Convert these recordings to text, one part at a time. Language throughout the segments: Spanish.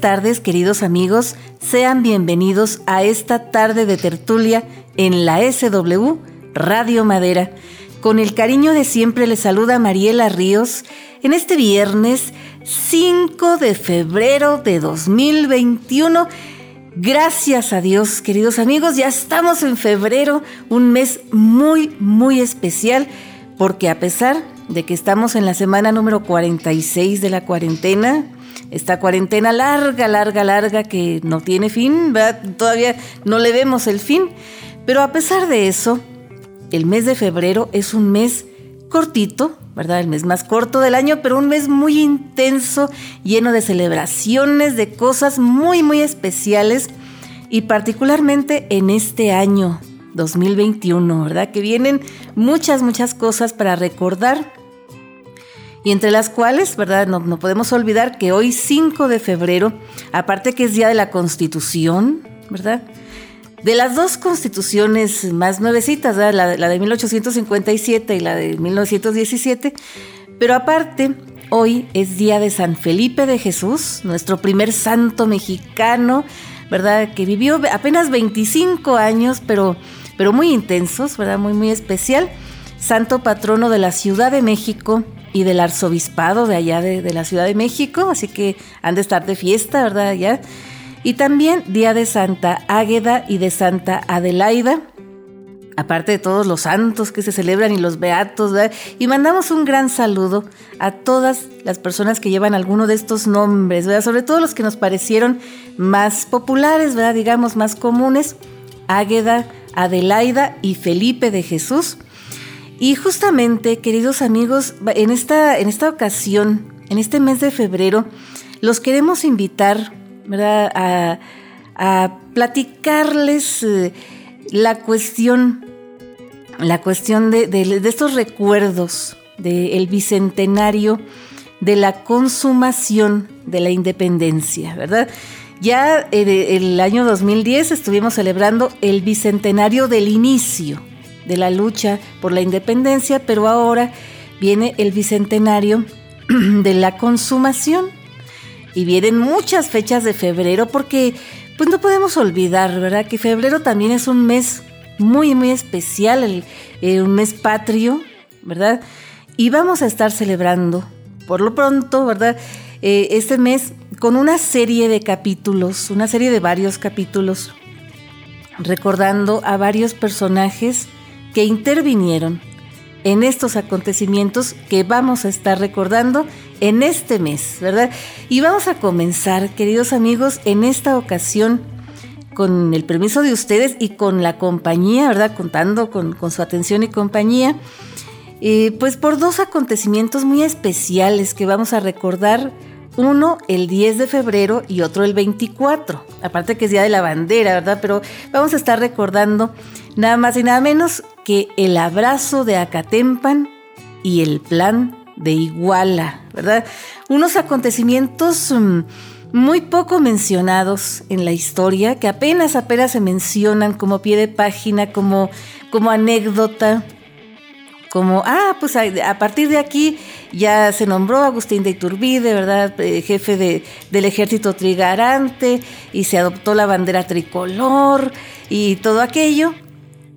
Tardes, queridos amigos. Sean bienvenidos a esta tarde de tertulia en la SW Radio Madera. Con el cariño de siempre les saluda Mariela Ríos en este viernes 5 de febrero de 2021. Gracias a Dios, queridos amigos, ya estamos en febrero, un mes muy, muy especial, porque a pesar de que estamos en la semana número 46 de la cuarentena, esta cuarentena larga, larga, larga que no tiene fin, todavía no le vemos el fin, pero a pesar de eso, el mes de febrero es un mes cortito, ¿verdad? El mes más corto del año, pero un mes muy intenso, lleno de celebraciones, de cosas muy, muy especiales y particularmente en este año 2021, ¿verdad? Que vienen muchas, muchas cosas para recordar y entre las cuales, ¿verdad? No, podemos olvidar que hoy 5 de febrero, aparte que es Día de la Constitución, ¿verdad? De las dos constituciones más nuevecitas, la, la, de 1857 y la de 1917, pero aparte, hoy es Día de San Felipe de Jesús, nuestro primer santo mexicano, ¿verdad? Que vivió apenas 25 años, pero, pero muy intensos, ¿verdad? Muy, muy especial. Santo patrono de la Ciudad de México, y del arzobispado de allá de, la Ciudad de México, así que han de estar de fiesta, ¿verdad? Allá. Y también Día de Santa Águeda y de Santa Adelaida, aparte de todos los santos que se celebran y los beatos, ¿verdad? Y mandamos un gran saludo a todas las personas que llevan alguno de estos nombres, ¿verdad? Sobre todo los que nos parecieron más populares, ¿verdad? Digamos, más comunes, Águeda, Adelaida y Felipe de Jesús y justamente, queridos amigos, en esta, en esta ocasión, en este mes de febrero, los queremos invitar A, platicarles eh, la cuestión, la cuestión de, estos recuerdos del bicentenario de la consumación de la independencia, ¿verdad? Ya en el año 2010 estuvimos celebrando el bicentenario del inicio de la lucha por la independencia, pero ahora viene el bicentenario de la consumación y vienen muchas fechas de febrero porque pues no podemos olvidar, ¿verdad? Que febrero también es un mes muy, muy especial, eh, un mes patrio, ¿verdad? Y vamos a estar celebrando, por lo pronto, ¿verdad? Eh, este mes con una serie de capítulos, una serie de varios capítulos, recordando a varios personajes que intervinieron en estos acontecimientos que vamos a estar recordando en este mes, ¿verdad? Y vamos a comenzar, queridos amigos, en esta ocasión con el permiso de ustedes y con la compañía, ¿verdad? Contando con, su atención y compañía, eh, pues por dos acontecimientos muy especiales que vamos a recordar uno el 10 de febrero y otro el 24. Aparte que es Día de la Bandera, ¿verdad? Pero vamos a estar recordando nada más y nada menos que el abrazo de Acatempan y el plan de Iguala, ¿verdad? Unos acontecimientos mm, muy poco mencionados en la historia, que apenas apenas se mencionan como pie de página, como, como anécdota, como, ah, pues a, partir de aquí ya se nombró Agustín de Iturbide, ¿verdad? Eh, jefe de, del ejército trigarante y se adoptó la bandera tricolor y todo aquello.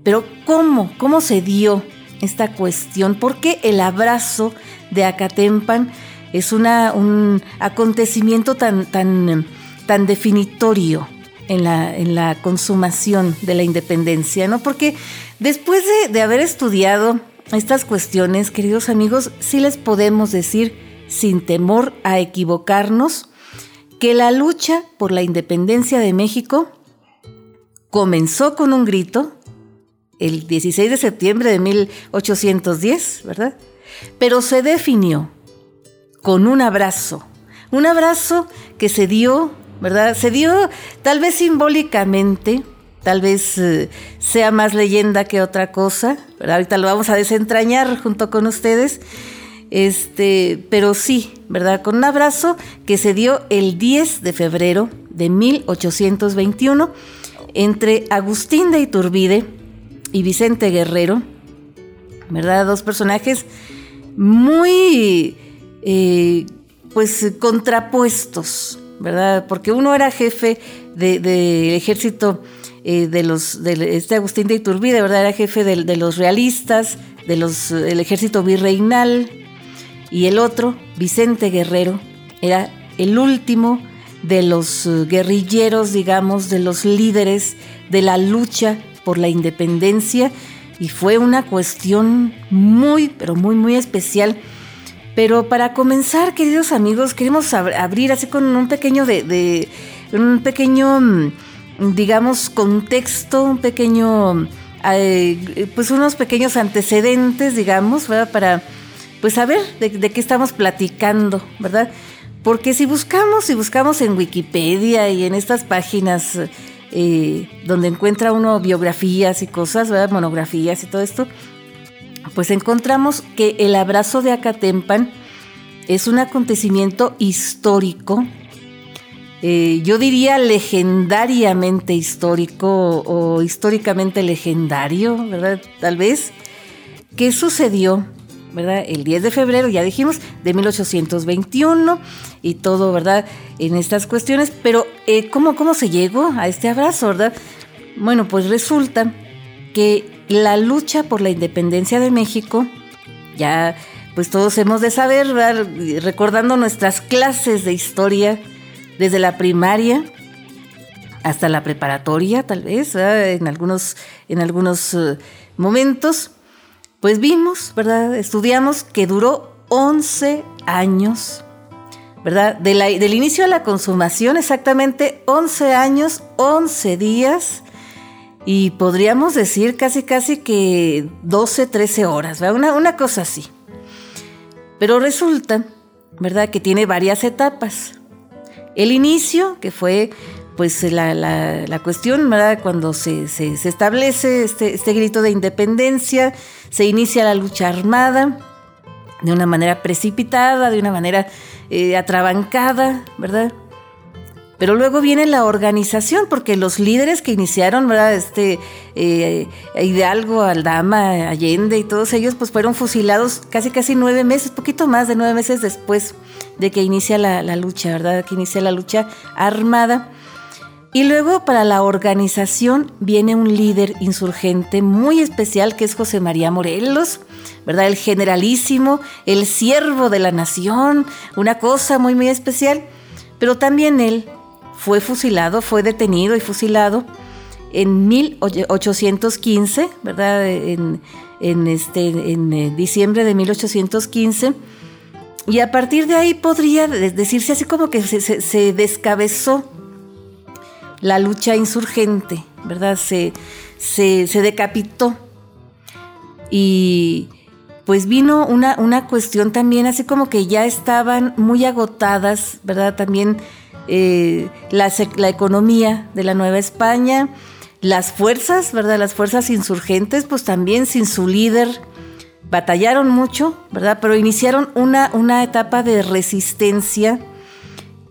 Pero ¿cómo? ¿Cómo se dio esta cuestión? ¿Por qué el abrazo de Acatempan es un acontecimiento tan, tan, tan definitorio en la, en la consumación de la independencia? ¿no? Porque después de, de haber estudiado estas cuestiones, queridos amigos, sí les podemos decir, sin temor a equivocarnos, que la lucha por la independencia de México comenzó con un grito el 16 de septiembre de 1810, ¿verdad? Pero se definió con un abrazo, un abrazo que se dio, ¿verdad? Se dio tal vez simbólicamente tal vez eh, sea más leyenda que otra cosa, pero ahorita lo vamos a desentrañar junto con ustedes. Este, pero sí, ¿verdad? Con un abrazo que se dio el 10 de febrero de 1821 entre Agustín de Iturbide y Vicente Guerrero, ¿verdad? Dos personajes muy, eh, pues, contrapuestos, ¿verdad? Porque uno era jefe del ejército eh, de los, de este Agustín de Iturbide, ¿verdad? Era jefe de, los realistas, de los, del ejército virreinal, y el otro, Vicente Guerrero, era el último de los eh, guerrilleros, digamos, de los líderes de la lucha por la independencia y fue una cuestión muy, pero muy, muy especial. Pero para comenzar, queridos amigos, queremos abrir así con un pequeño de, un pequeño, mm, digamos, contexto, un pequeño, eh, pues unos pequeños antecedentes, digamos, ¿verdad? Para, pues saber de, de qué estamos platicando, ¿verdad? Porque si buscamos, si buscamos en Wikipedia y en estas páginas eh, donde encuentra uno biografías y cosas, monografías y todo esto, pues encontramos que el abrazo de Acatempan es un acontecimiento histórico, eh, yo diría legendariamente histórico o históricamente legendario, ¿verdad? Tal vez, que sucedió ¿verdad? El 10 de febrero, ya dijimos, de 1821 y todo, ¿verdad? En estas cuestiones, pero eh, ¿cómo, ¿cómo se llegó a este abrazo, verdad? Bueno, pues resulta que la lucha por la independencia de México, ya pues todos hemos de saber, ¿verdad? recordando nuestras clases de historia desde la primaria hasta la preparatoria, tal vez, en algunos, en algunos uh, momentos, pues vimos, ¿verdad? Estudiamos que duró 11 años, ¿verdad? del inicio a la consumación, exactamente 11 años, 11 días, y podríamos decir casi, casi que 12, 13 horas, ¿verdad? Una, una cosa así. Pero resulta, ¿verdad? Que tiene varias etapas. El inicio, que fue pues la, la, cuestión, ¿verdad? Cuando se, se, establece este, este, grito de independencia, se inicia la lucha armada de una manera precipitada, de una manera eh, atrabancada, ¿verdad? Pero luego viene la organización, porque los líderes que iniciaron, ¿verdad? Este, eh, Hidalgo, Aldama, Allende y todos ellos, pues fueron fusilados casi casi nueve meses, poquito más de nueve meses después de que inicia la, la lucha, ¿verdad? Que inicia la lucha armada. Y luego para la organización viene un líder insurgente muy especial que es José María Morelos, ¿verdad? El generalísimo, el siervo de la nación, una cosa muy, muy especial. Pero también él fue fusilado, fue detenido y fusilado en 1815, ¿verdad? En, este, en eh, diciembre de 1815. Y a partir de ahí podría decirse así como que se descabezó la lucha insurgente, ¿verdad? Se, se, decapitó. Y pues vino una, una, cuestión también, así como que ya estaban muy agotadas, ¿verdad? También eh, la, la, economía de la Nueva España, las fuerzas, ¿verdad? Las fuerzas insurgentes, pues también sin su líder, batallaron mucho, ¿verdad? Pero iniciaron una, una etapa de resistencia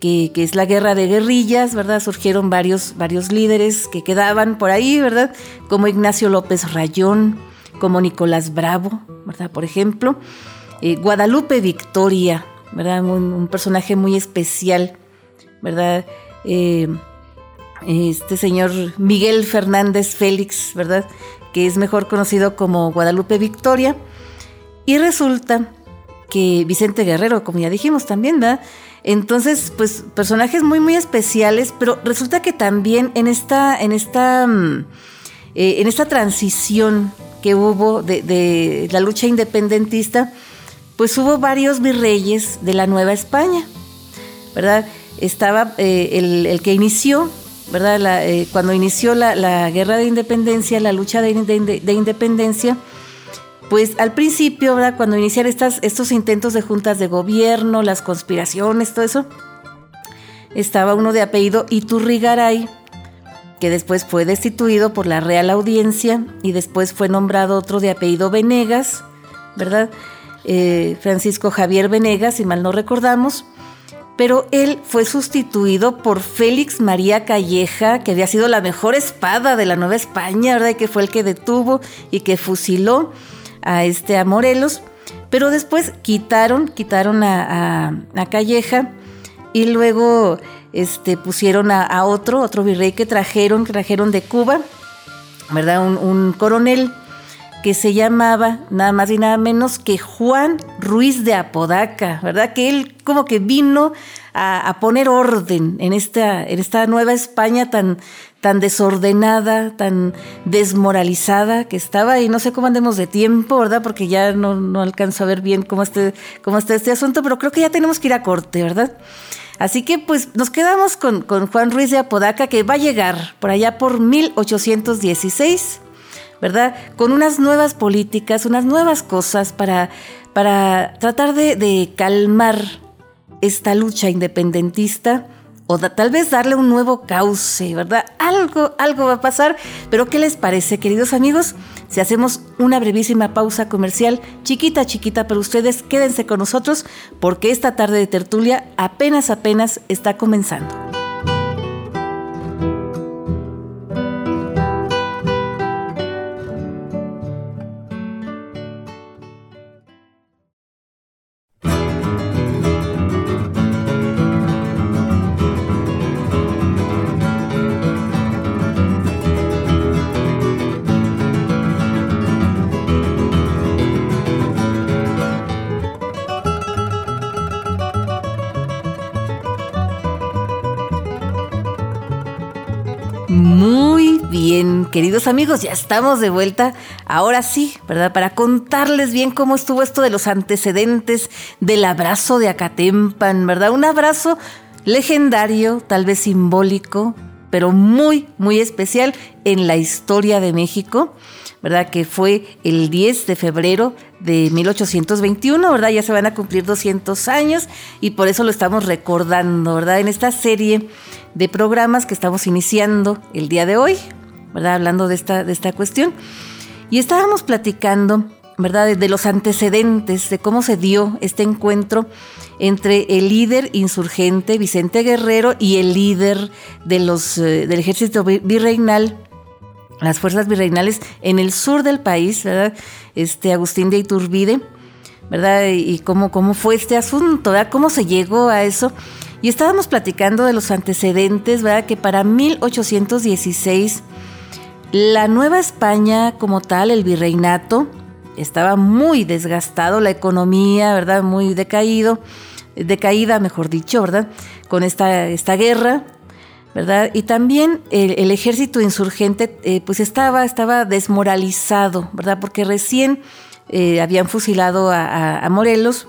que, es la guerra de guerrillas, ¿verdad? Surgieron varios, varios líderes que quedaban por ahí, ¿verdad? Como Ignacio López Rayón, como Nicolás Bravo, ¿verdad? Por ejemplo. Eh, Guadalupe Victoria, ¿verdad? Un, personaje muy especial, ¿verdad? Eh, este señor Miguel Fernández Félix, ¿verdad? Que es mejor conocido como Guadalupe Victoria. Y resulta que Vicente Guerrero, como ya dijimos también, ¿verdad? Entonces, pues personajes muy, muy especiales, pero resulta que también en esta, en esta, mm, eh, en esta transición que hubo de, la lucha independentista, pues hubo varios virreyes de la Nueva España, ¿verdad? Estaba eh, el, que inició, ¿verdad? Eh, cuando inició la, guerra de independencia, la lucha de, de independencia, pues al principio, ¿verdad? Cuando iniciaron estos intentos de juntas de gobierno, las conspiraciones, todo eso, estaba uno de apellido Iturrigaray, que después fue destituido por la Real Audiencia y después fue nombrado otro de apellido Venegas, ¿verdad? Eh, Francisco Javier Venegas, si mal no recordamos, pero él fue sustituido por Félix María Calleja, que había sido la mejor espada de la Nueva España, ¿verdad? Y que fue el que detuvo y que fusiló a, este, a Morelos, pero después quitaron, quitaron a, Calleja y luego este, pusieron a, otro, otro virrey que trajeron, trajeron de Cuba, ¿verdad? Un, coronel que se llamaba nada más y nada menos que Juan Ruiz de Apodaca, ¿verdad? Que él como que vino a, poner orden en esta, en esta nueva España tan, tan desordenada, tan desmoralizada que estaba y no sé cómo andemos de tiempo, ¿verdad? Porque ya no, no alcanzo a ver bien cómo, cómo está este asunto, pero creo que ya tenemos que ir a corte, ¿verdad? Así que pues nos quedamos con, Juan Ruiz de Apodaca que va a llegar por allá por 1816, ¿verdad? Con unas nuevas políticas, unas nuevas cosas para, para tratar de, de calmar esta lucha independentista o tal vez darle un nuevo cauce, ¿verdad? Algo, algo va a pasar, pero ¿qué les parece, queridos amigos? Si hacemos una brevísima pausa comercial, chiquita, chiquita, pero ustedes quédense con nosotros porque esta tarde de tertulia apenas, apenas está comenzando. Queridos amigos, ya estamos de vuelta. Ahora sí, ¿verdad? Para contarles bien cómo estuvo esto de los antecedentes del abrazo de Acatempan, ¿verdad? Un abrazo legendario, tal vez simbólico, pero muy, muy especial en la historia de México, ¿verdad? Que fue el 10 de febrero de 1821, ¿verdad? Ya se van a cumplir 200 años y por eso lo estamos recordando, ¿verdad? En esta serie de programas que estamos iniciando el día de hoy, ¿verdad? Hablando de esta, de esta cuestión. Y estábamos platicando, ¿verdad? De, los antecedentes, de cómo se dio este encuentro entre el líder insurgente Vicente Guerrero y el líder de los, eh, del ejército virreinal, las fuerzas virreinales en el sur del país, ¿verdad? Este Agustín de Iturbide, ¿verdad? Y cómo, cómo fue este asunto, ¿verdad? Cómo se llegó a eso. Y estábamos platicando de los antecedentes, ¿verdad? Que para 1816 la Nueva España como tal, el virreinato, estaba muy desgastado, la economía, ¿verdad? Muy decaído, decaída, mejor dicho, ¿verdad? Con esta, esta guerra, ¿verdad? Y también el, ejército insurgente, eh, pues estaba, estaba desmoralizado, ¿verdad? Porque recién eh, habían fusilado a, Morelos.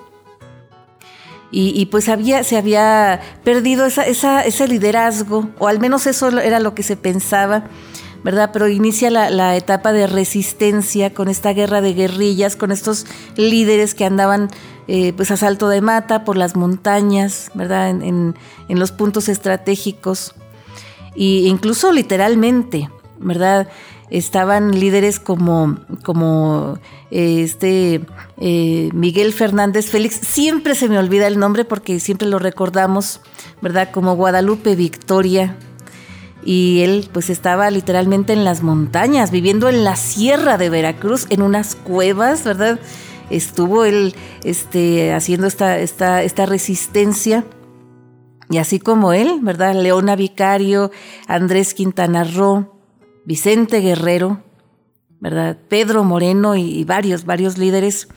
Y, pues había, se había perdido esa, ese liderazgo, o al menos eso era lo que se pensaba, ¿verdad? Pero inicia la, etapa de resistencia con esta guerra de guerrillas, con estos líderes que andaban eh, pues a salto de mata por las montañas, ¿verdad? En, los puntos estratégicos. E incluso literalmente, ¿verdad? Estaban líderes como, este eh, Miguel Fernández Félix, siempre se me olvida el nombre porque siempre lo recordamos, ¿verdad? Como Guadalupe Victoria, y él pues estaba literalmente en las montañas, viviendo en la sierra de Veracruz, en unas cuevas, ¿verdad? Estuvo él este, haciendo esta, esta, esta resistencia. Y así como él, ¿verdad? Leona Vicario, Andrés Quintana Roo, Vicente Guerrero, ¿verdad? Pedro Moreno y, varios, varios líderes.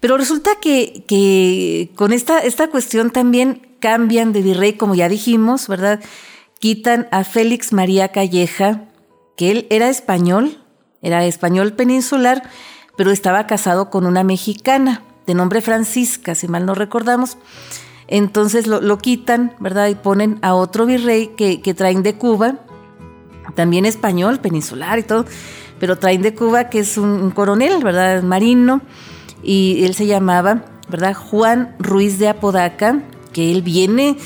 Pero resulta que, que con esta, esta cuestión también cambian de virrey, como ya dijimos, ¿verdad? Quitan a Félix María Calleja, que él era español, era español peninsular, pero estaba casado con una mexicana de nombre Francisca, si mal no recordamos. Entonces lo, quitan, ¿verdad? Y ponen a otro virrey que, traen de Cuba, también español, peninsular y todo, pero traen de Cuba, que es un, coronel, ¿verdad? Marino, y él se llamaba, ¿verdad? Juan Ruiz de Apodaca, que él viene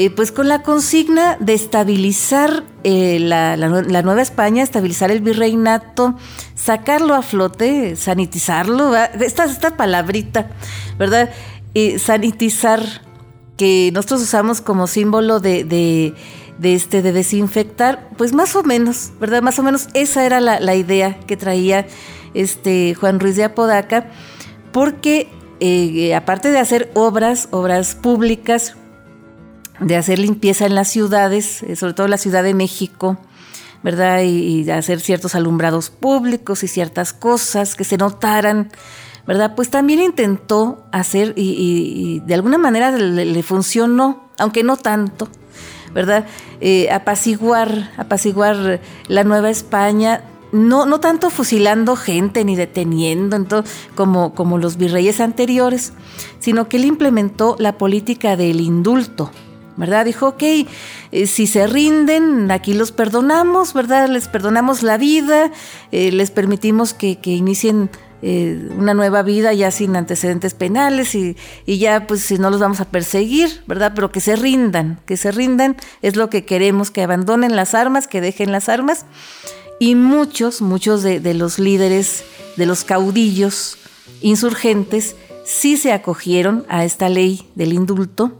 eh, pues con la consigna de estabilizar eh, la, Nueva España, estabilizar el virreinato, sacarlo a flote, sanitizarlo, esta, esta palabrita, ¿verdad? sanitizar, que nosotros usamos como símbolo de, de, este, de desinfectar, pues más o menos, ¿verdad? Más o menos esa era la, idea que traía este Juan Ruiz de Apodaca, porque eh, aparte de hacer obras, obras públicas, de hacer limpieza en las ciudades, eh, sobre todo la Ciudad de México, ¿verdad? Y, de hacer ciertos alumbrados públicos y ciertas cosas que se notaran, ¿verdad? Pues también intentó hacer y, de alguna manera le, funcionó, aunque no tanto, ¿verdad? Eh, apaciguar, apaciguar la Nueva España no, no tanto fusilando gente ni deteniendo como, como los virreyes anteriores, sino que él implementó la política del indulto, ¿verdad? Dijo, ok, eh, si se rinden, aquí los perdonamos, ¿verdad? Les perdonamos la vida, eh, les permitimos que, inicien eh, una nueva vida ya sin antecedentes penales y, y, ya pues si no los vamos a perseguir, ¿verdad? Pero que se rindan, que se rindan es lo que queremos, que abandonen las armas, que dejen las armas y muchos, muchos de, los líderes, de los caudillos insurgentes, sí se acogieron a esta ley del indulto.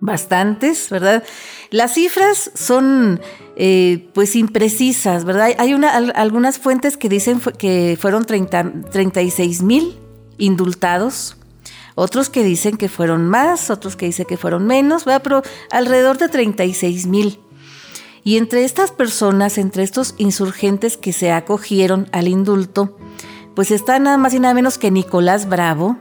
Bastantes, ¿verdad? Las cifras son eh, pues imprecisas, ¿verdad? Hay una, algunas fuentes que dicen que fueron 36 mil indultados, otros que dicen que fueron más, otros que dicen que fueron menos, ¿verdad? Pero alrededor de 36 mil. Y entre estas personas, entre estos insurgentes que se acogieron al indulto, pues está nada más y nada menos que Nicolás Bravo,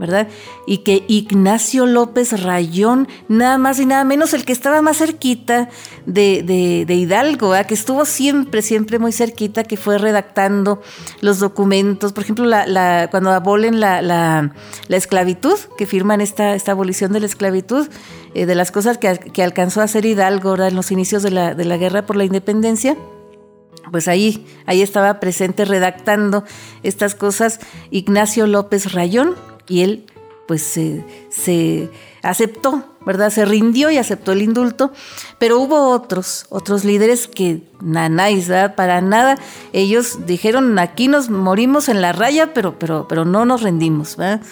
¿verdad? Y que Ignacio López Rayón, nada más y nada menos el que estaba más cerquita de, Hidalgo, que estuvo siempre, siempre muy cerquita, que fue redactando los documentos, por ejemplo, cuando abolen la, esclavitud, que firman esta, abolición de la esclavitud, eh, de las cosas que, alcanzó a hacer Hidalgo en los inicios de la, de la guerra por la independencia pues ahí, ahí estaba presente redactando estas cosas Ignacio López Rayón, y él pues se, aceptó, ¿verdad? Se rindió y aceptó el indulto, pero hubo otros, otros líderes que nanáis, ¿verdad? Para nada, ellos dijeron, aquí nos morimos en la raya, pero, pero, pero no nos rendimos, ¿verdad?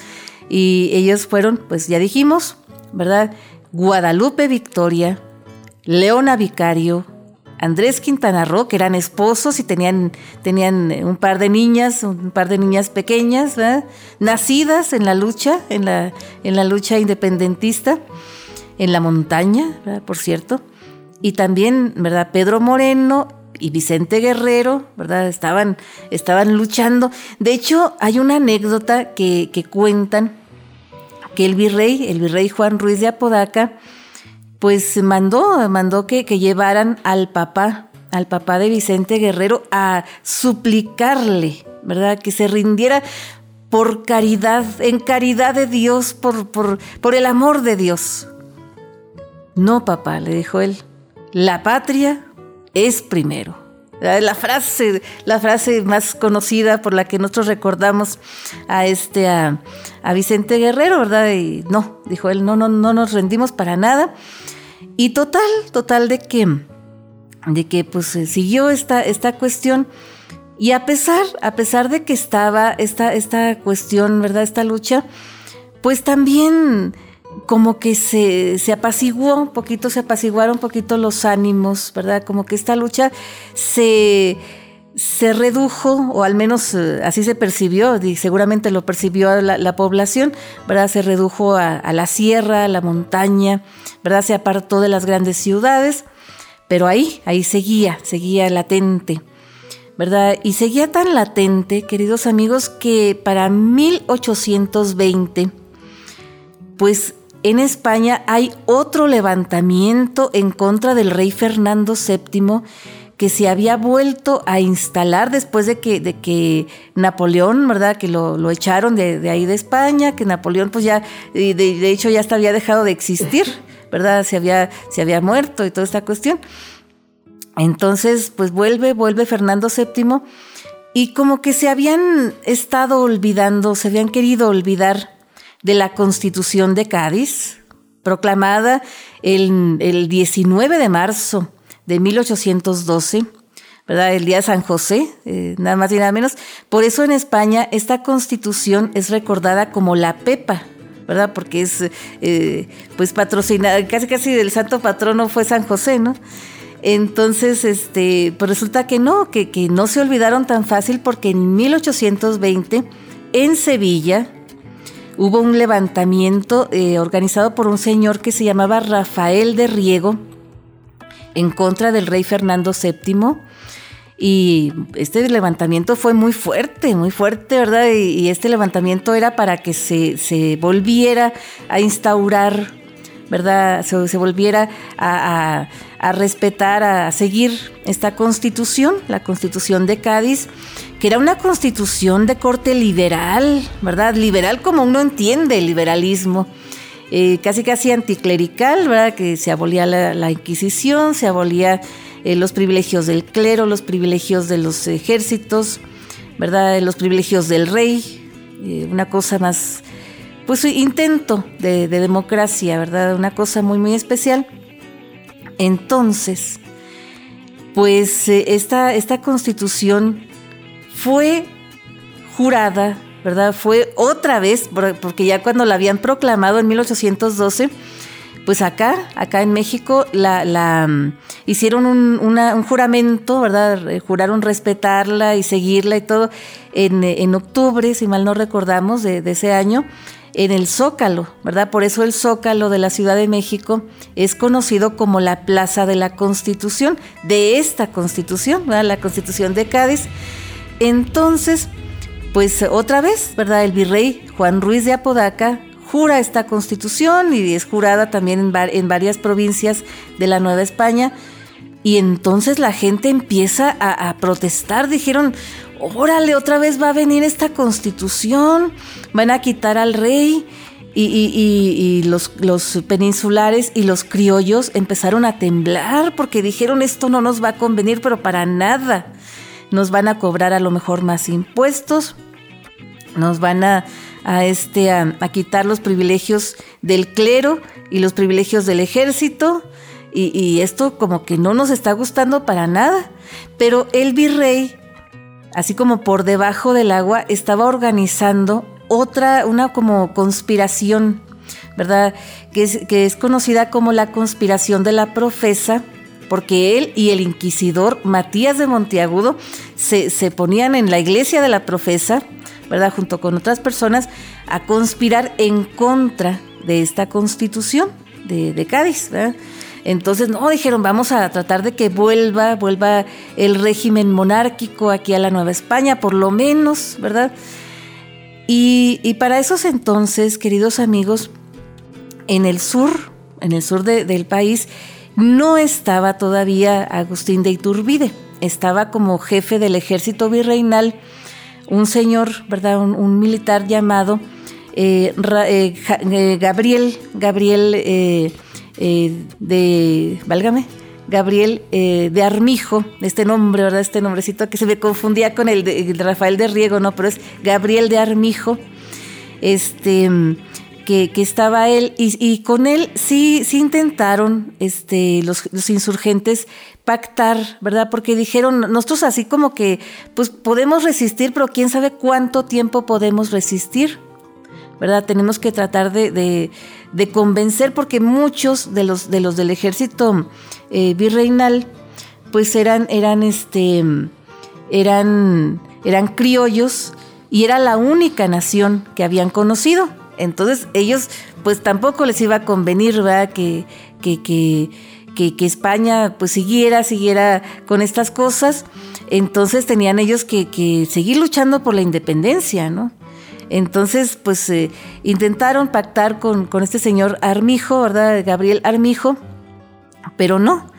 Y ellos fueron, pues ya dijimos, ¿verdad? Guadalupe Victoria, Leona Vicario, Andrés Quintana Roo, que eran esposos y tenían, tenían un par de niñas, un par de niñas pequeñas, nacidas en la lucha, en la, en la lucha independentista, en la montaña, por cierto. Y también, ¿verdad? Pedro Moreno y Vicente Guerrero, ¿verdad? Estaban, estaban luchando. De hecho, hay una anécdota que, que cuentan que el virrey, el virrey Juan Ruiz de Apodaca, pues mandó, mandó que, llevaran al papá, al papá de Vicente Guerrero, a suplicarle, ¿verdad? Que se rindiera por caridad, en caridad de Dios, por, por, por el amor de Dios. No, papá, le dijo él, la patria es primero. La frase, la frase más conocida por la que nosotros recordamos a este a, a Vicente Guerrero, ¿verdad? Y no, dijo él, no, no, no nos rendimos para nada. Y total, total de que, de que pues siguió esta, esta cuestión. Y a pesar, a pesar de que estaba esta, esta cuestión, ¿verdad? Esta lucha, pues también como que se, se apaciguó un poquito, se apaciguaron un poquito los ánimos, ¿verdad? Como que esta lucha se, se redujo, o al menos eh, así se percibió, y seguramente lo percibió la, población, ¿verdad? Se redujo a, la sierra, a la montaña, ¿verdad? Se apartó de las grandes ciudades, pero ahí, ahí seguía, seguía latente, ¿verdad? Y seguía tan latente, queridos amigos, que para 1820, pues en España hay otro levantamiento en contra del rey Fernando VII que se había vuelto a instalar después de que, Napoleón, ¿verdad? Que lo, echaron de, ahí de España, que Napoleón pues ya, de, de, hecho ya hasta había dejado de existir, ¿verdad? Se había, se había muerto y toda esta cuestión. Entonces, pues vuelve, vuelve Fernando VII y como que se habían estado olvidando, se habían querido olvidar de la constitución de Cádiz, proclamada el, el 19 de marzo de 1812, ¿verdad? El día San José, eh, nada más y nada menos. Por eso en España esta constitución es recordada como la Pepa, ¿verdad? Porque es, eh, pues, patrocinada, casi casi del santo patrono fue San José, ¿no? Entonces, este, pues resulta que no, que, que no se olvidaron tan fácil porque en 1820, en Sevilla, hubo un levantamiento eh, organizado por un señor que se llamaba Rafael de Riego en contra del rey Fernando VII. Y este levantamiento fue muy fuerte, muy fuerte, ¿verdad? Y, este levantamiento era para que se, se volviera a instaurar ¿verdad? Se, volviera a, respetar, a seguir esta constitución, la constitución de Cádiz, que era una constitución de corte liberal, ¿verdad? Liberal como uno entiende el liberalismo. Eh, casi casi anticlerical, ¿verdad? Que se abolía la, Inquisición, se abolía eh, los privilegios del clero, los privilegios de los ejércitos, ¿verdad? Los privilegios del rey, eh, una cosa más pues intento de, democracia, ¿verdad? Una cosa muy, muy especial. Entonces, pues eh, esta, esta constitución fue jurada, ¿verdad? Fue otra vez, porque ya cuando la habían proclamado en 1812, pues acá, acá en México, la, mm, hicieron un, juramento, ¿verdad? Eh, juraron respetarla y seguirla y todo en, octubre, si mal no recordamos, de ese año en el Zócalo, ¿verdad? Por eso el Zócalo de la Ciudad de México es conocido como la Plaza de la Constitución, de esta Constitución, ¿verdad? La Constitución de Cádiz. Entonces, pues otra vez, ¿verdad? El virrey Juan Ruiz de Apodaca jura esta constitución y es jurada también en, varias provincias de la Nueva España. Y entonces la gente empieza a, protestar. Dijeron, órale, otra vez va a venir esta constitución, van a quitar al rey. Y, los, peninsulares y los criollos empezaron a temblar porque dijeron esto no nos va a convenir, pero para nada. Nos van a cobrar a lo mejor más impuestos, nos van a, a este, a, quitar los privilegios del clero y los privilegios del ejército. Y, esto como que no nos está gustando para nada. Pero el virrey así como por debajo del agua, estaba organizando otra, una como conspiración, ¿verdad? Que es conocida como la conspiración de la profesa, porque él y el inquisidor Matías de Monteagudo se, ponían en la iglesia de la profesa, ¿verdad? Junto con otras personas, a conspirar en contra de esta constitución de, de Cádiz, ¿verdad? Entonces, no, dijeron, vamos a tratar de que vuelva, vuelva el régimen monárquico aquí a la Nueva España, por lo menos, ¿verdad? Y, para esos entonces, queridos amigos, en el sur, en el sur del país, no estaba todavía Agustín de Iturbide, estaba como jefe del ejército virreinal un señor, ¿verdad? Un, militar llamado eh, eh, eh, Gabriel, Gabriel eh, de, válgame, Gabriel de Armijo, este nombre, ¿verdad? Este nombrecito que se me confundía con el de, Rafael de Riego, ¿no? Pero es Gabriel de Armijo, este, que, estaba él, y, con él sí, sí intentaron este, los, los insurgentes pactar, ¿verdad? Porque dijeron, nosotros así como que, pues podemos resistir, pero quién sabe cuánto tiempo podemos resistir. ¿verdad? Tenemos que tratar de, convencer porque muchos de los, de los del ejército eh, virreinal pues eran, eran, este, eran, eran criollos y era la única nación que habían conocido. Entonces ellos pues tampoco les iba a convenir, ¿verdad? Que, que, que, que, España pues siguiera, siguiera con estas cosas. Entonces tenían ellos que, que seguir luchando por la independencia, ¿no? Entonces, pues eh, intentaron pactar con, este señor Armijo, ¿verdad? Gabriel Armijo, pero no.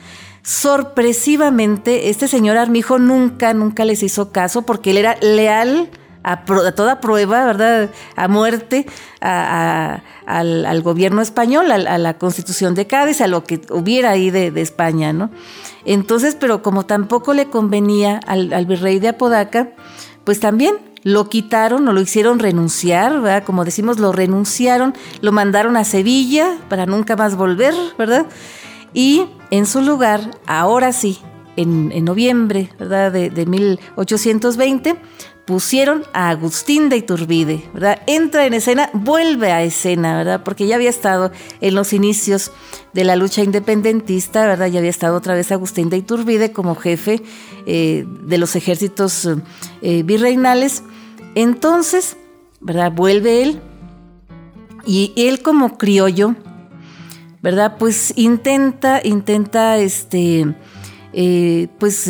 Sorpresivamente, este señor Armijo nunca, nunca les hizo caso porque él era leal a, toda prueba, ¿verdad? A muerte al, gobierno español, a, la constitución de Cádiz, a lo que hubiera ahí de, España, ¿no? Entonces, pero como tampoco le convenía al, virrey de Apodaca, pues también lo quitaron o lo hicieron renunciar, ¿verdad? Como decimos, lo renunciaron, lo mandaron a Sevilla para nunca más volver, ¿verdad? Y en su lugar, ahora sí, en, noviembre, ¿verdad? De 1820, pusieron a Agustín de Iturbide, ¿verdad? Entra en escena, vuelve a escena, ¿verdad? Porque ya había estado en los inicios de la lucha independentista, ¿verdad? Ya había estado otra vez Agustín de Iturbide como jefe eh, de los ejércitos eh, virreinales. Entonces, ¿verdad? Vuelve él Y él como criollo, ¿verdad? Pues intenta, intenta, este, eh, pues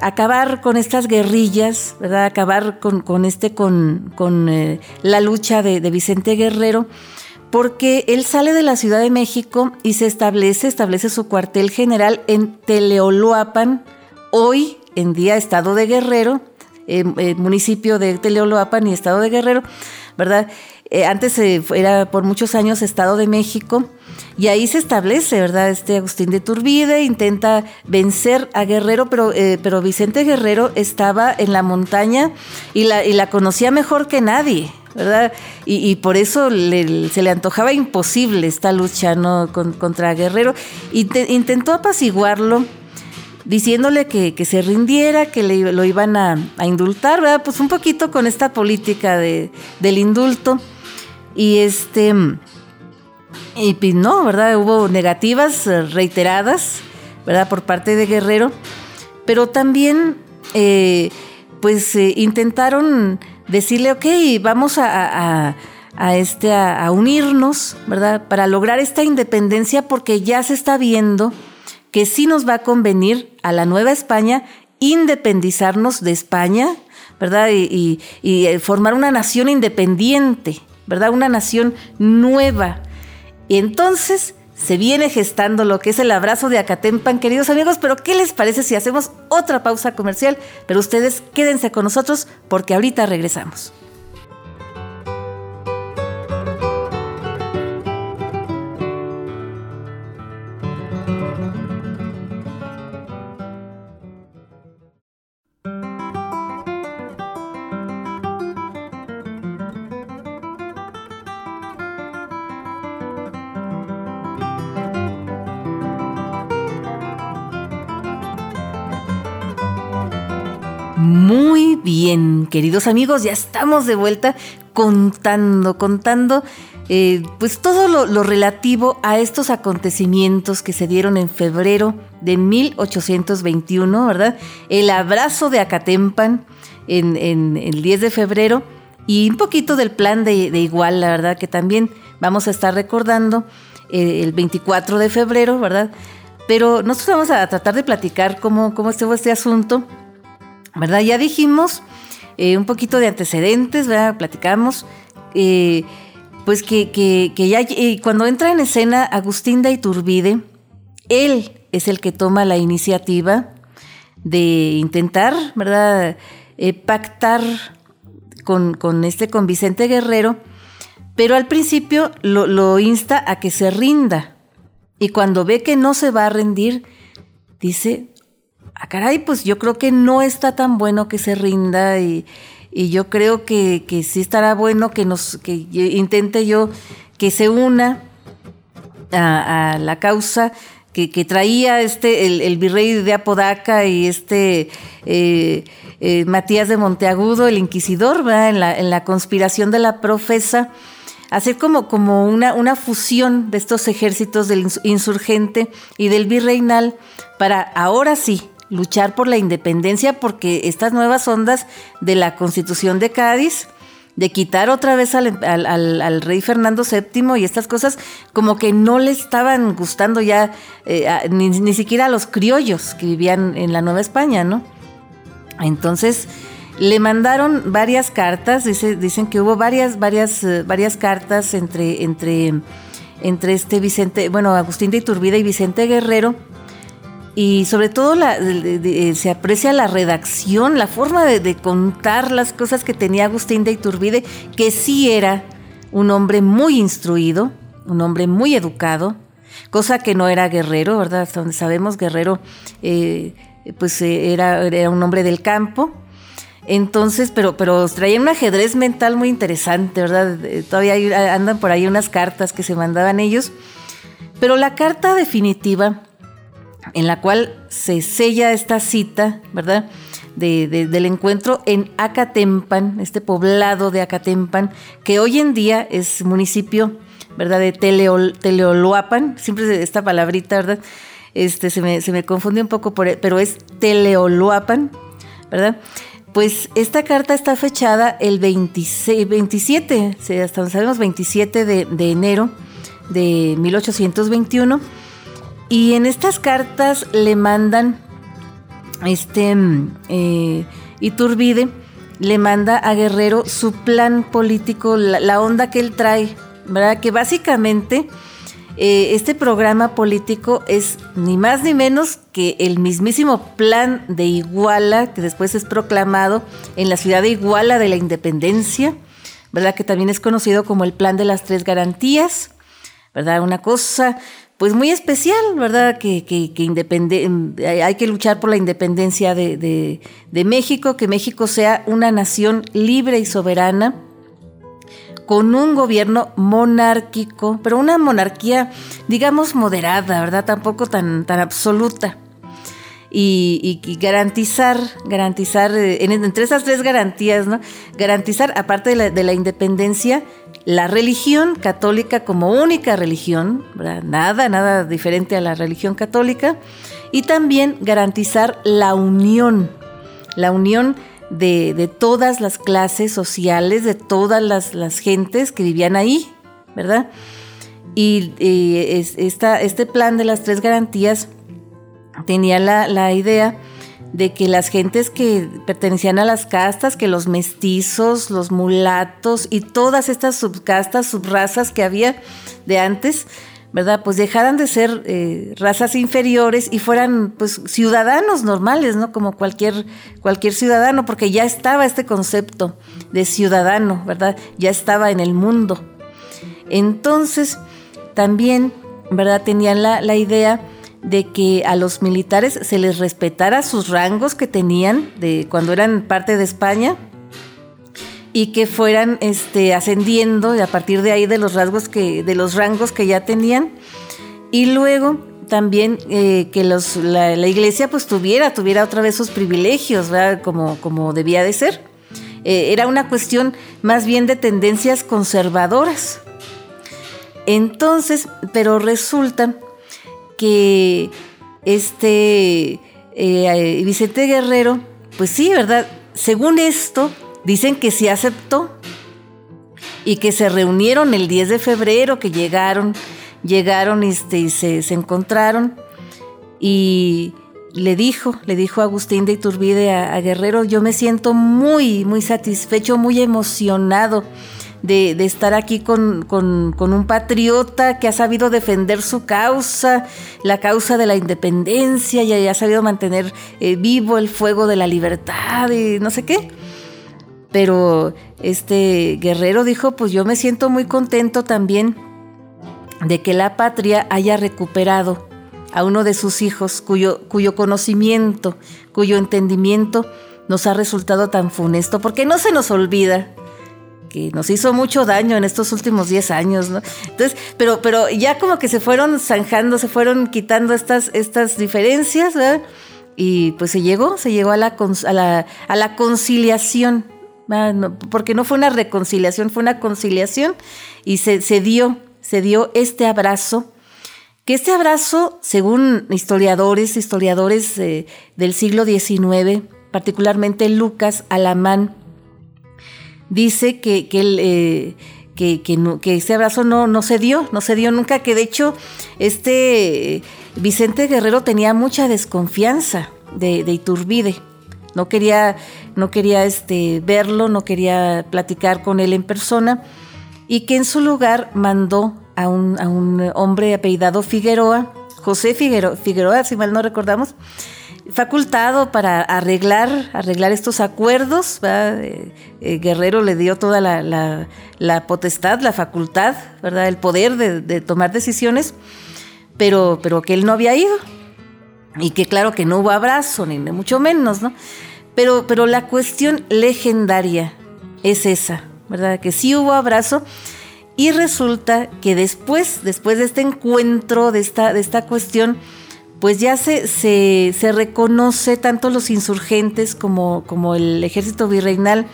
acabar con estas guerrillas, ¿verdad? Acabar con, este, con, con eh, la lucha de, de, Vicente Guerrero, porque él sale de la Ciudad de México y se establece, establece su cuartel general en Teleoloapan, hoy en día Estado de Guerrero, eh, municipio de Teleoloapan y Estado de Guerrero, ¿verdad? Eh, antes era por muchos años Estado de México y ahí se establece, ¿verdad? Este Agustín de Turbide intenta vencer a Guerrero, pero, eh, pero Vicente Guerrero estaba en la montaña y la, y la conocía mejor que nadie, ¿verdad? Y, por eso se le antojaba imposible esta lucha ¿no? contra Guerrero. intentó apaciguarlo diciéndole que, se rindiera, que le, lo iban a, indultar, ¿verdad? Pues un poquito con esta política de, del indulto. Y este. Y pues no, ¿verdad? Hubo negativas eh, reiteradas, ¿verdad? Por parte de Guerrero. Pero también, eh, pues eh, intentaron decirle, ok, vamos a, a, este, a, unirnos, ¿verdad? Para lograr esta independencia, porque ya se está viendo que sí nos va a convenir a la Nueva España independizarnos de España, ¿verdad? Y, y formar una nación independiente, ¿verdad? Una nación nueva. Y entonces se viene gestando lo que es el abrazo de Acatempan, queridos amigos, pero ¿qué les parece si hacemos otra pausa comercial? Pero ustedes quédense con nosotros porque ahorita regresamos. Queridos amigos, ya estamos de vuelta contando, contando eh, pues todo lo, relativo a estos acontecimientos que se dieron en febrero de 1821, ¿verdad? El abrazo de Acatempan en, el 10 de febrero y un poquito del plan de, de Igual, la verdad, que también vamos a estar recordando eh, el 24 de febrero, ¿verdad? Pero nosotros vamos a tratar de platicar cómo, cómo estuvo este asunto ¿verdad? Ya dijimos eh, un poquito de antecedentes, ¿verdad? Platicamos. Eh, pues que, que, ya eh, cuando entra en escena Agustín de Iturbide, él es el que toma la iniciativa de intentar, ¿verdad?, pactar con, con, este, con Vicente Guerrero, pero al principio lo, lo insta a que se rinda. Y cuando ve que no se va a rendir, dice, ah, caray, pues yo creo que no está tan bueno que se rinda y, yo creo que, sí estará bueno que nos, que intente yo que se una a, la causa que, traía este, el, virrey de Apodaca y este eh, eh, Matías de Monteagudo, el inquisidor, En, la, en la conspiración de la profesa hacer como, como una, una, fusión de estos ejércitos del insurgente y del virreinal para ahora sí luchar por la independencia porque estas nuevas ondas de la constitución de Cádiz, de quitar otra vez al, al, rey Fernando VII y estas cosas como que no le estaban gustando ya eh, ni, siquiera a los criollos que vivían en la Nueva España, ¿no? Entonces le mandaron varias cartas, dicen que hubo varias, varias, eh, varias cartas entre, entre, entre este Vicente, bueno, Agustín de Iturbide y Vicente Guerrero, y sobre todo se aprecia la redacción, la forma de, contar las cosas que tenía Agustín de Iturbide, que sí era un hombre muy instruido, un hombre muy educado, cosa que no era guerrero, ¿verdad? Hasta donde sabemos, guerrero, eh, pues eh, era, era, un hombre del campo. Entonces, pero, pero traía un ajedrez mental muy interesante, ¿verdad? Eh, todavía andan por ahí unas cartas que se mandaban ellos. Pero la carta definitiva en la cual se sella esta cita, ¿verdad? del encuentro en Acatempan, este poblado de Acatempan, que hoy en día es municipio, ¿verdad? De Teleoloapan, siempre esta palabrita, ¿verdad? Este, se, me, se me confunde un poco, pero es Teleoloapan, ¿verdad? Pues esta carta está fechada el 26, 27, hasta donde sabemos, 27 de, de enero de 1821. Y en estas cartas le mandan, este, eh, Iturbide, le manda a Guerrero su plan político, la, onda que él trae, ¿verdad? Que básicamente eh, este programa político es ni más ni menos que el mismísimo plan de Iguala, que después es proclamado en la ciudad de Iguala de la Independencia, ¿verdad? Que también es conocido como el plan de las tres garantías, ¿verdad? Una cosa pues muy especial, ¿verdad? Que, que, hay que luchar por la independencia de, México, que México sea una nación libre y soberana, con un gobierno monárquico, pero una monarquía, digamos, moderada, ¿verdad? Tampoco tan, tan absoluta. Y, garantizar, garantizar, eh, entre esas tres garantías, ¿no? Garantizar, aparte de la, de la independencia, la religión católica como única religión, nada, nada diferente a la religión católica, y también garantizar la unión, la unión de, todas las clases sociales, de todas las, gentes que vivían ahí, ¿verdad? Y este plan de las tres garantías tenía la, la idea de que las gentes que pertenecían a las castas, que los mestizos, los mulatos y todas estas subcastas, subrazas que había de antes, ¿verdad? Pues dejaran de ser eh, razas inferiores y fueran pues ciudadanos normales, ¿no? Como cualquier, cualquier ciudadano, porque ya estaba este concepto de ciudadano, ¿verdad? Ya estaba en el mundo. Entonces, también, ¿verdad? Tenían la, la idea de que a los militares se les respetara sus rangos que tenían de cuando eran parte de España y que fueran este, ascendiendo a partir de ahí de los rasgos que de los rangos que ya tenían. Y luego también eh, que los, la, iglesia pues tuviera tuviera otra vez sus privilegios como como debía de ser. Eh, era una cuestión más bien de tendencias conservadoras. Entonces pero resulta que este eh, Vicente Guerrero, pues sí, ¿verdad? Según esto, dicen que sí aceptó y que se reunieron el 10 de febrero, que llegaron, llegaron este, y se, se encontraron y le dijo, le dijo Agustín de Iturbide a, a Guerrero, yo me siento muy, muy satisfecho, muy emocionado de, estar aquí con, un patriota que ha sabido defender su causa, la causa de la independencia y ha sabido mantener eh, vivo el fuego de la libertad y no sé qué. Pero este guerrero dijo, pues yo me siento muy contento también de que la patria haya recuperado a uno de sus hijos cuyo, cuyo conocimiento, cuyo entendimiento nos ha resultado tan funesto, porque no se nos olvida nos hizo mucho daño en estos últimos 10 años. Entonces, pero, pero ya como que se fueron zanjando, se fueron quitando estas, estas diferencias, ¿verdad? Y pues se llegó, se llegó a la, a la, a la conciliación, porque no fue una reconciliación, fue una conciliación y se, se dio, se dio este abrazo que este abrazo, según historiadores, historiadores eh, del siglo XIX, particularmente Lucas Alamán, dice que, que, eh, que, que, ese abrazo no, no se dio, no se dio nunca, que de hecho este Vicente Guerrero tenía mucha desconfianza de, Iturbide. No quería, no quería este, verlo, no quería platicar con él en persona y que en su lugar mandó a un, a un hombre apellidado Figueroa, José Figueroa, Figueroa, si mal no recordamos, facultado para arreglar, arreglar estos acuerdos. Eh, eh, Guerrero le dio toda la, potestad, la facultad, ¿verdad? el poder de, tomar decisiones, pero, pero que él no había ido. Y que claro que no hubo abrazo, ni mucho menos, ¿no? Pero, pero la cuestión legendaria es esa, ¿verdad? Que sí hubo abrazo. Y resulta que después, después de este encuentro, de esta, de esta cuestión, pues ya se, se, reconoce tanto los insurgentes como, como el ejército virreinal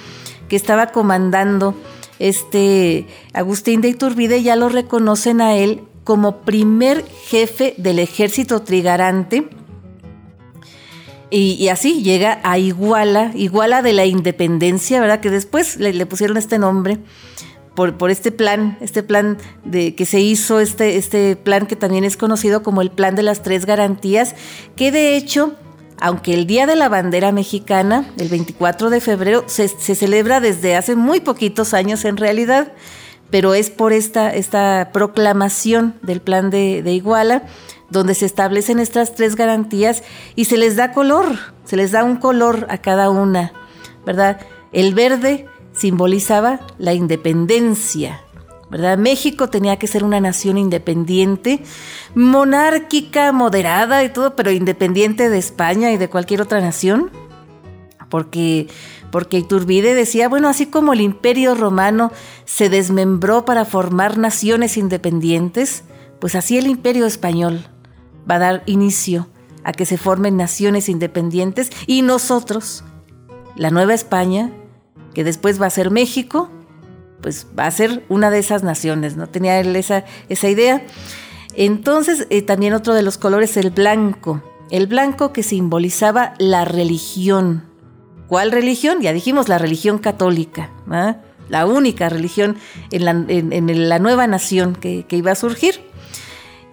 que estaba comandando este Agustín de Iturbide, ya lo reconocen a él como primer jefe del ejército trigarante. Y, así llega a Iguala, Iguala de la Independencia, ¿verdad? Que después le, pusieron este nombre por, este plan, este plan de que se hizo, este, este plan que también es conocido como el plan de las tres garantías, que de hecho, aunque el Día de la Bandera Mexicana, el 24 de febrero, se, celebra desde hace muy poquitos años en realidad, pero es por esta, esta proclamación del plan de, de Iguala donde se establecen estas tres garantías y se les da color, se les da un color a cada una, ¿verdad? El verde simbolizaba la independencia, ¿verdad? México tenía que ser una nación independiente, monárquica, moderada y todo, pero independiente de España y de cualquier otra nación, porque porque Iturbide decía, bueno, así como el imperio romano se desmembró para formar naciones independientes, pues así el imperio español va a dar inicio a que se formen naciones independientes y nosotros, la Nueva España, que después va a ser México, pues va a ser una de esas naciones, ¿no? Tenía él esa, esa idea. Entonces, eh, también otro de los colores, el blanco. El blanco que simbolizaba la religión. ¿Cuál religión? Ya dijimos, la religión católica, la única religión en la, en, la nueva nación que, que iba a surgir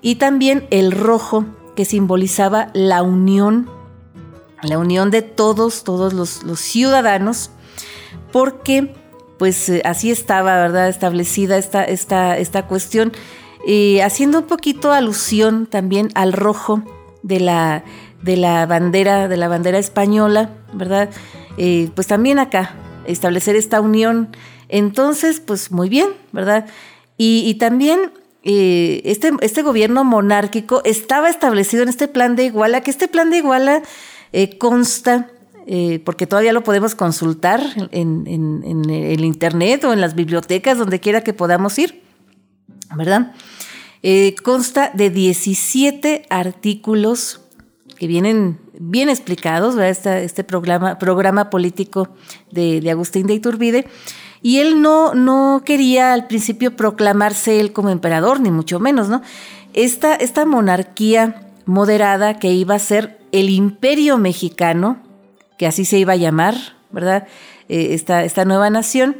y también el rojo que simbolizaba la unión, la unión de todos, todos los, ciudadanos, porque pues eh, así estaba, ¿verdad? Establecida esta, esta, esta cuestión, haciendo un poquito alusión también al rojo de la, de la bandera, de la bandera española, ¿verdad? Eh, pues también acá, establecer esta unión. Entonces, pues muy bien, ¿verdad? Y, también eh, este, este gobierno monárquico estaba establecido en este plan de Iguala, que este plan de Iguala consta, eh, porque todavía lo podemos consultar en, el Internet o en las bibliotecas, donde quiera que podamos ir, ¿verdad? consta de 17 artículos que vienen bien explicados, ¿verdad? Este, programa, programa político de, de Agustín de Iturbide. Y él no, no quería al principio proclamarse él como emperador, ni mucho menos, ¿no? Esta, esta monarquía moderada que iba a ser el imperio mexicano, que así se iba a llamar, ¿verdad? Eh, esta, esta nueva nación,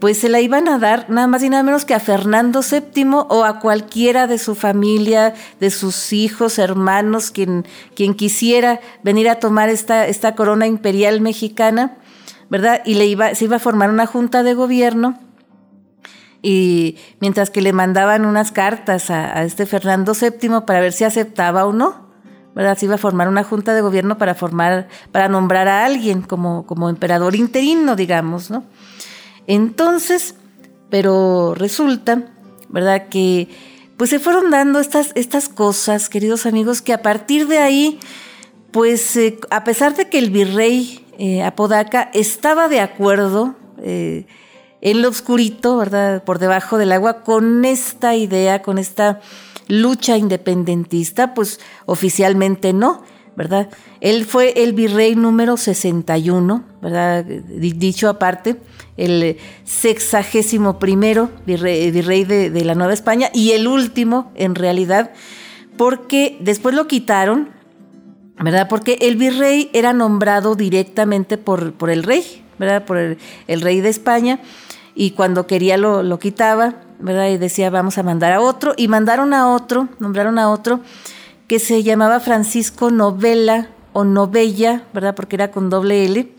pues se la iban a dar nada más y nada menos que a Fernando VII o a cualquiera de su familia, de sus hijos, hermanos, quien, quien quisiera venir a tomar esta, esta corona imperial mexicana. ¿verdad? Y le iba, se iba a formar una junta de gobierno y mientras que le mandaban unas cartas a, este Fernando VII para ver si aceptaba o no, ¿verdad? Se iba a formar una junta de gobierno para formar, para nombrar a alguien como, como emperador interino, digamos, ¿no? Entonces, pero resulta, ¿verdad? Que pues se fueron dando estas, estas cosas, queridos amigos, que a partir de ahí, pues eh, a pesar de que el virrey eh, Apodaca estaba de acuerdo eh, en lo oscurito, ¿verdad? Por debajo del agua, con esta idea, con esta lucha independentista, pues oficialmente no, ¿verdad? Él fue el virrey número 61, ¿verdad? Dicho aparte, el sexagésimo primero virrey, de, la Nueva España y el último, en realidad, porque después lo quitaron, ¿verdad? Porque el virrey era nombrado directamente por, por el rey, ¿verdad? Por el, rey de España, y cuando quería lo, lo, quitaba, ¿verdad? Y decía, vamos a mandar a otro, y mandaron a otro, nombraron a otro, que se llamaba Francisco Novela o Novella, ¿verdad? Porque era con doble L,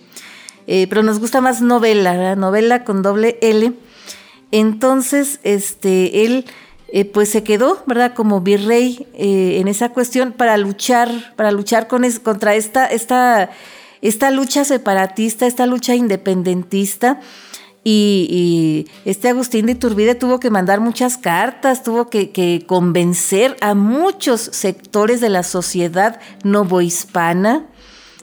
eh, pero nos gusta más novela, ¿verdad? Novela con doble L. Entonces, este, él eh, pues se quedó, ¿verdad? Como virrey eh, en esa cuestión para luchar, para luchar con contra esta, esta, esta lucha separatista, esta lucha independentista. Y, este Agustín de Iturbide tuvo que mandar muchas cartas, tuvo que, convencer a muchos sectores de la sociedad novohispana,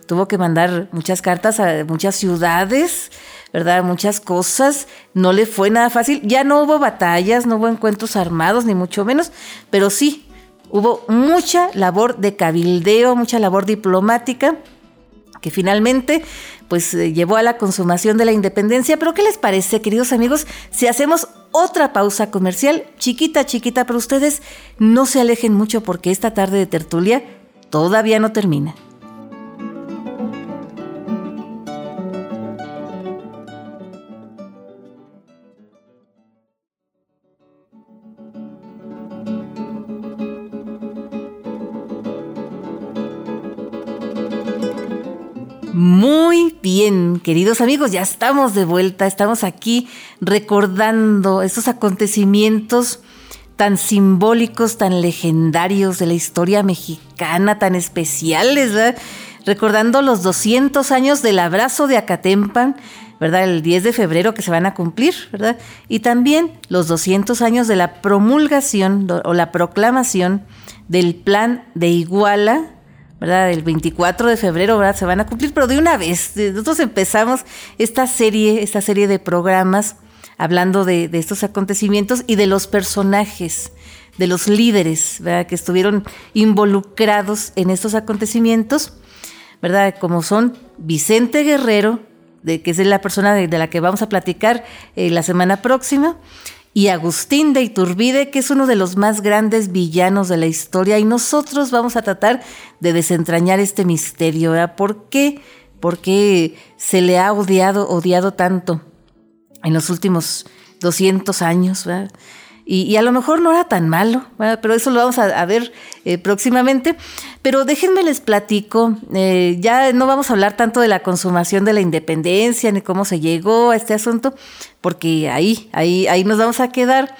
tuvo que mandar muchas cartas a muchas ciudades, ¿verdad? Muchas cosas, no le fue nada fácil. Ya no hubo batallas, no hubo encuentros armados, ni mucho menos, pero sí hubo mucha labor de cabildeo, mucha labor diplomática que finalmente pues eh, llevó a la consumación de la independencia. Pero ¿qué les parece, queridos amigos, si hacemos otra pausa comercial, chiquita, chiquita, pero ustedes no se alejen mucho porque esta tarde de tertulia todavía no termina. Muy bien, queridos amigos, ya estamos de vuelta, estamos aquí recordando estos acontecimientos tan simbólicos, tan legendarios de la historia mexicana, tan especiales, ¿verdad? recordando los 200 años del abrazo de Acatempan, ¿verdad? El 10 de febrero que se van a cumplir, ¿verdad? Y también los 200 años de la promulgación o la proclamación del plan de Iguala, ¿verdad? El 24 de febrero, ¿verdad? Se van a cumplir, pero de una vez. Nosotros empezamos esta serie, esta serie de programas hablando de, estos acontecimientos y de los personajes, de los líderes, ¿verdad? Que estuvieron involucrados en estos acontecimientos, ¿verdad? Como son Vicente Guerrero, de, que es la persona de, la que vamos a platicar eh, la semana próxima, y Agustín de Iturbide, que es uno de los más grandes villanos de la historia, y nosotros vamos a tratar de desentrañar este misterio. ¿Por qué? ¿Por qué se le ha odiado, odiado tanto en los últimos 200 años? Y, a lo mejor no era tan malo, pero eso lo vamos a, ver eh, próximamente. Pero déjenme les platico, eh, ya no vamos a hablar tanto de la consumación de la independencia ni cómo se llegó a este asunto, porque ahí, ahí, ahí nos vamos a quedar.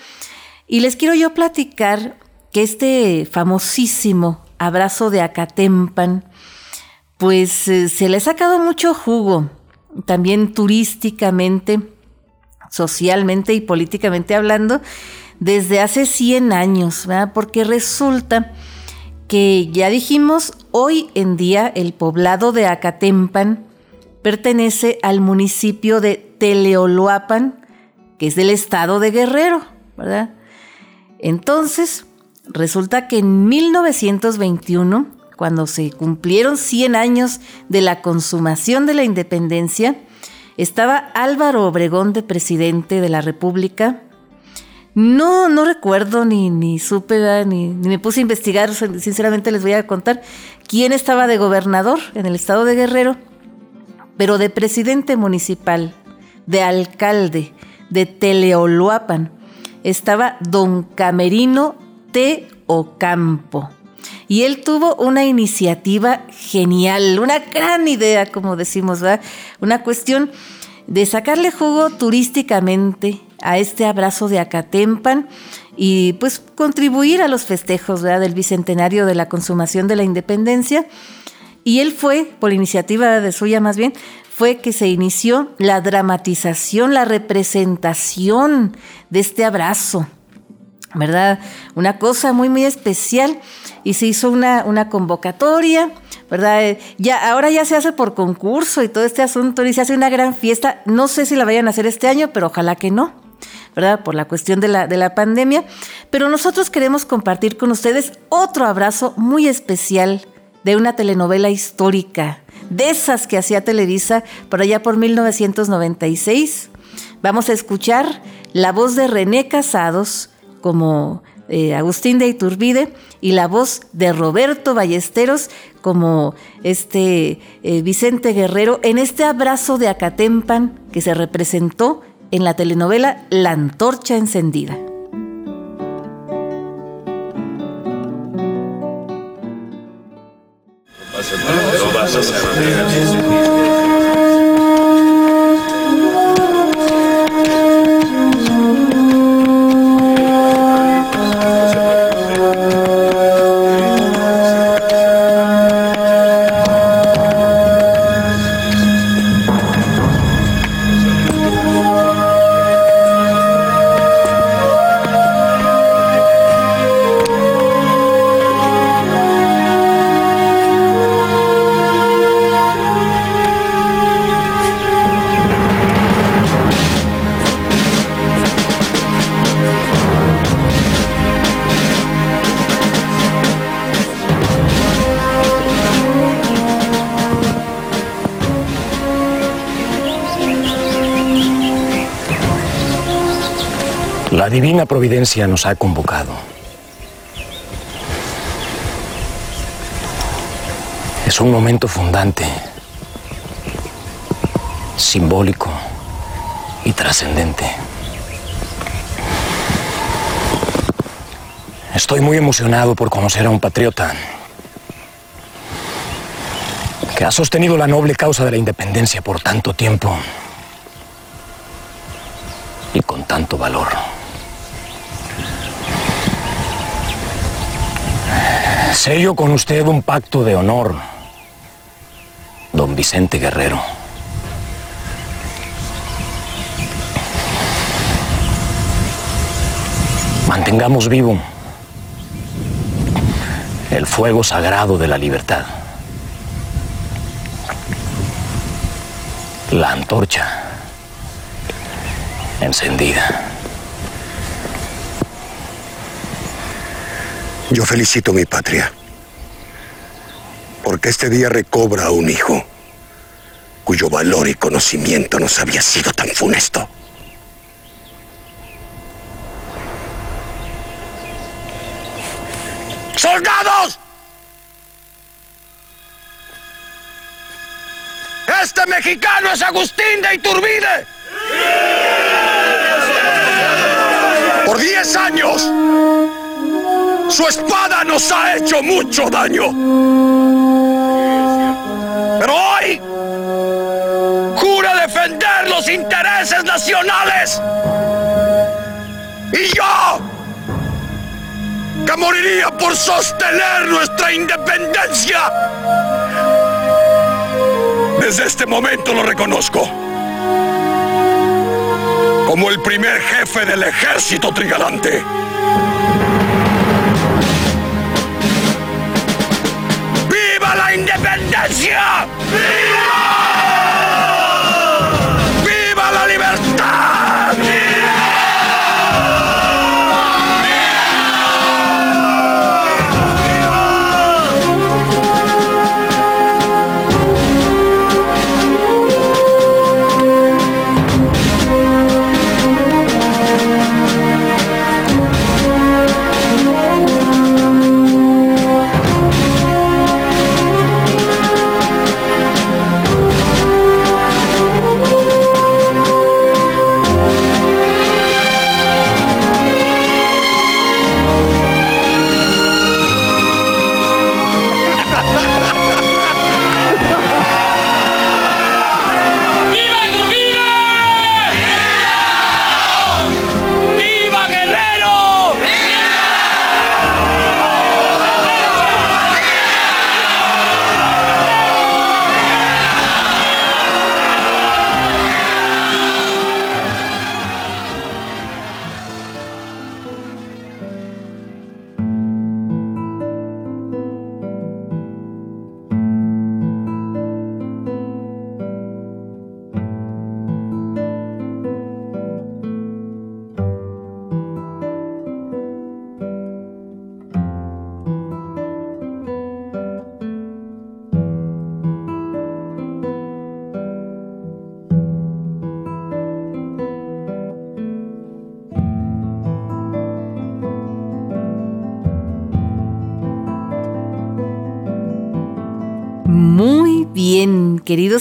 Y les quiero yo platicar que este famosísimo abrazo de Acatempan, pues eh, se le ha sacado mucho jugo, también turísticamente, socialmente y políticamente hablando desde hace 100 años, ¿verdad? porque resulta que ya dijimos, hoy en día el poblado de Acatempan pertenece al municipio de Teleoloapan, que es del estado de Guerrero, ¿verdad? Entonces, resulta que en 1921, cuando se cumplieron 100 años de la consumación de la independencia, estaba Álvaro Obregón de presidente de la República. No, no recuerdo ni, ni supe, ni, ni, me puse a investigar, sinceramente les voy a contar quién estaba de gobernador en el estado de Guerrero, pero de presidente municipal, de alcalde, de Teleoloapan, estaba don Camerino T. Ocampo. Y él tuvo una iniciativa genial, una gran idea, como decimos, ¿verdad? Una cuestión de sacarle jugo turísticamente a este abrazo de Acatempan y pues contribuir a los festejos del bicentenario de la consumación de la independencia. Y él fue, por iniciativa de suya más bien, fue que se inició la dramatización, la representación de este abrazo, ¿verdad? Una cosa muy, muy especial. Y se hizo una, una convocatoria, ¿verdad? Ya, ahora ya se hace por concurso y todo este asunto, y se hace una gran fiesta. No sé si la vayan a hacer este año, pero ojalá que no. ¿verdad? Por la cuestión de la, de la pandemia. Pero nosotros queremos compartir con ustedes otro abrazo muy especial de una telenovela histórica, de esas que hacía Televisa por allá por 1996. Vamos a escuchar la voz de René Casados como eh, Agustín de Iturbide y la voz de Roberto Ballesteros como este eh, Vicente Guerrero en este abrazo de Acatempan que se representó en la telenovela La Antorcha Encendida. That's just how. Divina providencia nos ha convocado. Es un momento fundante, simbólico y trascendente. Estoy muy emocionado por conocer a un patriota que ha sostenido la noble causa de la independencia por tanto tiempo y con tanto valor. Sello con usted un pacto de honor, don Vicente Guerrero. Mantengamos vivo el fuego sagrado de la libertad. La antorcha encendida. Yo felicito a mi patria, porque este día recobra a un hijo cuyo valor y conocimiento nos había sido tan funesto. ¡Soldados! Este mexicano es Agustín de Iturbide. Por diez años, su espada nos ha hecho mucho daño. Pero hoy jura defender los intereses nacionales. Y yo, que moriría por sostener nuestra independencia, desde este momento lo reconozco como el primer jefe del ejército trigalante. Independencia!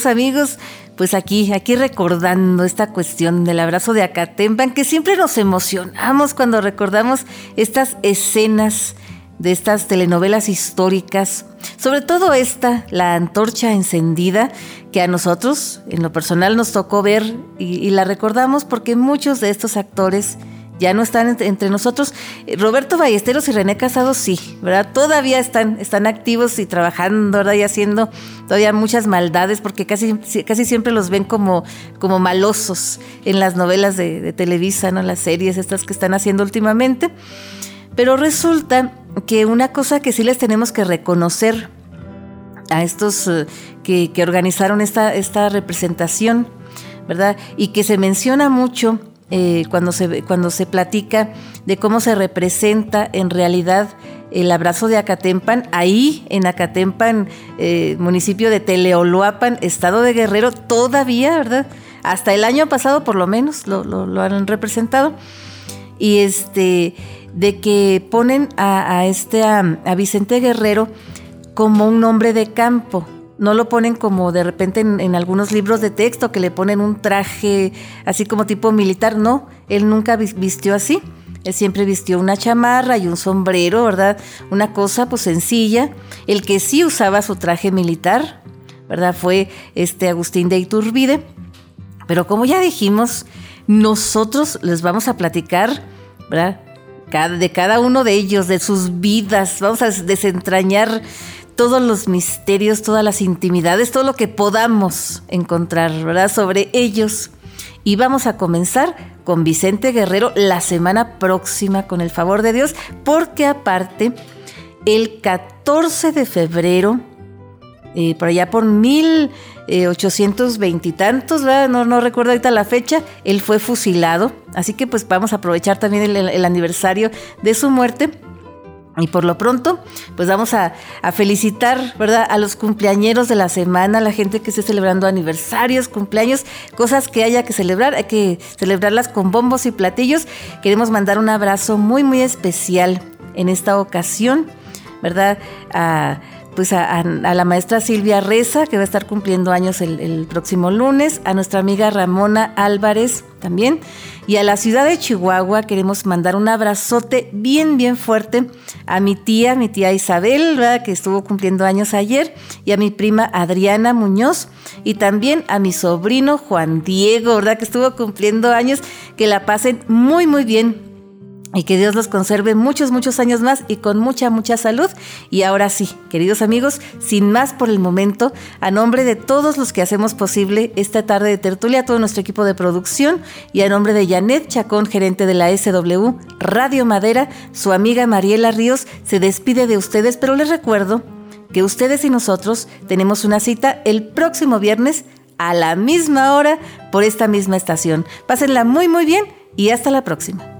Amigos, pues aquí, aquí recordando esta cuestión del abrazo de Acatempan, que siempre nos emocionamos cuando recordamos estas escenas de estas telenovelas históricas, sobre todo esta, La Antorcha Encendida, que a nosotros, en lo personal, nos tocó ver y la recordamos porque muchos de estos actores ya no están entre, nosotros. Eh, Roberto Ballesteros y René Casado sí, ¿verdad? Todavía están, están activos y trabajando, ¿verdad? Y haciendo todavía muchas maldades porque casi, casi siempre los ven como, como malosos en las novelas de, Televisa, ¿no? Las series estas que están haciendo últimamente. Pero resulta que una cosa que sí les tenemos que reconocer a estos uh, que, que, organizaron esta, esta representación, ¿verdad? Y que se menciona mucho eh, cuando, se, cuando se platica de cómo se representa en realidad el abrazo de Acatempan, ahí en Acatempan, eh, municipio de Teleoloapan, estado de Guerrero, todavía, ¿verdad? Hasta el año pasado por lo menos lo, lo, han representado. Y este, de que ponen a, a este, a, a Vicente Guerrero como un hombre de campo, no lo ponen como de repente en, algunos libros de texto que le ponen un traje así como tipo militar. No, él nunca vistió así. Él siempre vistió una chamarra y un sombrero, ¿verdad? Una cosa pues sencilla. El que sí usaba su traje militar, ¿verdad? Fue este Agustín de Iturbide. Pero como ya dijimos, nosotros les vamos a platicar, ¿verdad? de cada uno de ellos, de sus vidas. Vamos a desentrañar todos los misterios, todas las intimidades, todo lo que podamos encontrar, ¿verdad? Sobre ellos. Y vamos a comenzar con Vicente Guerrero la semana próxima, con el favor de Dios, porque aparte, el 14 de febrero, eh, por allá por 1820 y tantos, No, no recuerdo ahorita la fecha, él fue fusilado. Así que pues vamos a aprovechar también el, aniversario de su muerte. Y por lo pronto, pues vamos a, felicitar, ¿verdad? A los cumpleañeros de la semana, a la gente que esté celebrando aniversarios, cumpleaños, cosas que haya que celebrar, hay que celebrarlas con bombos y platillos. Queremos mandar un abrazo muy, muy especial en esta ocasión, ¿verdad? A pues a, la maestra Silvia Reza, que va a estar cumpliendo años el, próximo lunes, a nuestra amiga Ramona Álvarez también, y a la ciudad de Chihuahua queremos mandar un abrazote bien, bien fuerte a mi tía, mi tía Isabel, que estuvo cumpliendo años ayer, y a mi prima Adriana Muñoz, y también a mi sobrino Juan Diego, ¿verdad? que estuvo cumpliendo años, que la pasen muy, muy bien y que Dios los conserve muchos, muchos años más y con mucha, mucha salud. Y ahora sí, queridos amigos, sin más por el momento, a nombre de todos los que hacemos posible esta tarde de tertulia, todo nuestro equipo de producción y a nombre de Janet Chacón, gerente de la SW Radio Madera, su amiga Mariela Ríos se despide de ustedes, pero les recuerdo que ustedes y nosotros tenemos una cita el próximo viernes a la misma hora por esta misma estación. Pásenla muy, muy bien y hasta la próxima.